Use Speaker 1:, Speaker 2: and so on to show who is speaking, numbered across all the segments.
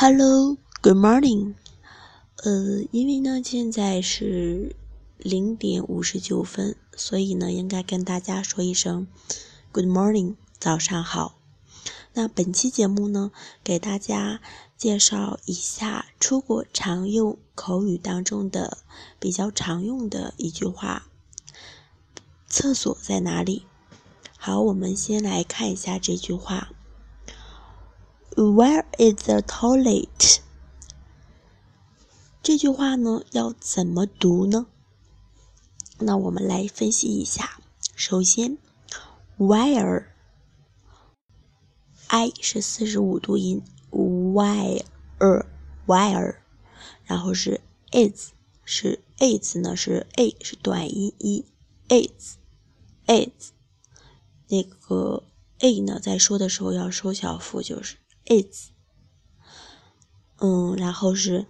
Speaker 1: Hello, good morning。呃，因为呢现在是零点五十九分，所以呢应该跟大家说一声 good morning，早上好。那本期节目呢，给大家介绍一下出国常用口语当中的比较常用的一句话：厕所在哪里？好，我们先来看一下这句话。Where is the toilet？这句话呢要怎么读呢？那我们来分析一下。首先，where，i 是四十五度音，where，where，然后是 is，是 is 呢是 a 是短音 e is，is，那个 a 呢在说的时候要收小腹，就是。is，嗯，然后是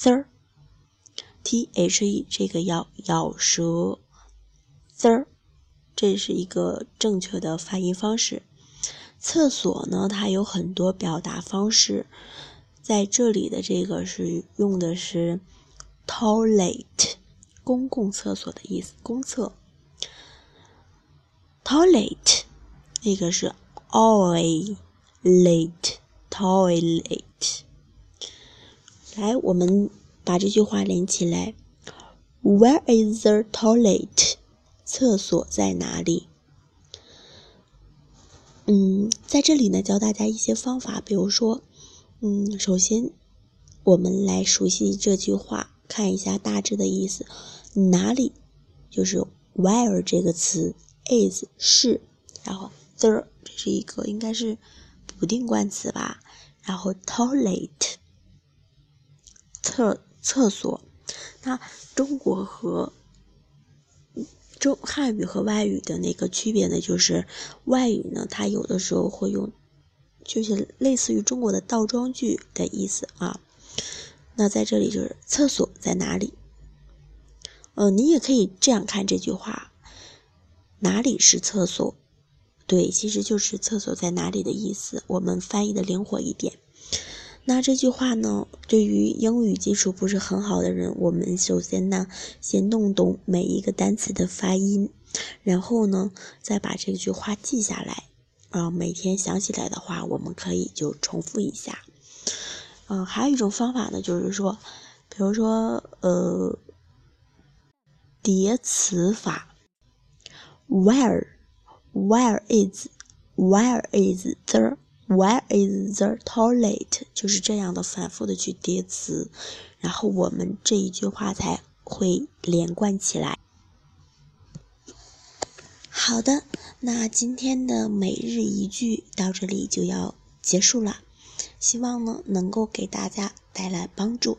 Speaker 1: the，t h e 这个要咬舌，the，这是一个正确的发音方式。厕所呢，它有很多表达方式，在这里的这个是用的是 toilet，公共厕所的意思，公厕。toilet，那个是 always late。Toilet，来，我们把这句话连起来。Where is the toilet？厕所在哪里？嗯，在这里呢，教大家一些方法，比如说，嗯，首先我们来熟悉这句话，看一下大致的意思。哪里就是 where 这个词，is 是，然后 the 这是一个应该是。不定冠词吧，然后 toilet 厕厕所，那中国和中汉语和外语的那个区别呢，就是外语呢，它有的时候会用，就是类似于中国的倒装句的意思啊。那在这里就是厕所在哪里？呃，你也可以这样看这句话，哪里是厕所？对，其实就是厕所在哪里的意思。我们翻译的灵活一点。那这句话呢，对于英语基础不是很好的人，我们首先呢，先弄懂每一个单词的发音，然后呢，再把这句话记下来。啊，每天想起来的话，我们可以就重复一下。嗯，还有一种方法呢，就是说，比如说，呃，叠词法，where。Where is Where is the Where is the toilet？就是这样的反复的去叠词，然后我们这一句话才会连贯起来。好的，那今天的每日一句到这里就要结束了，希望呢能够给大家带来帮助。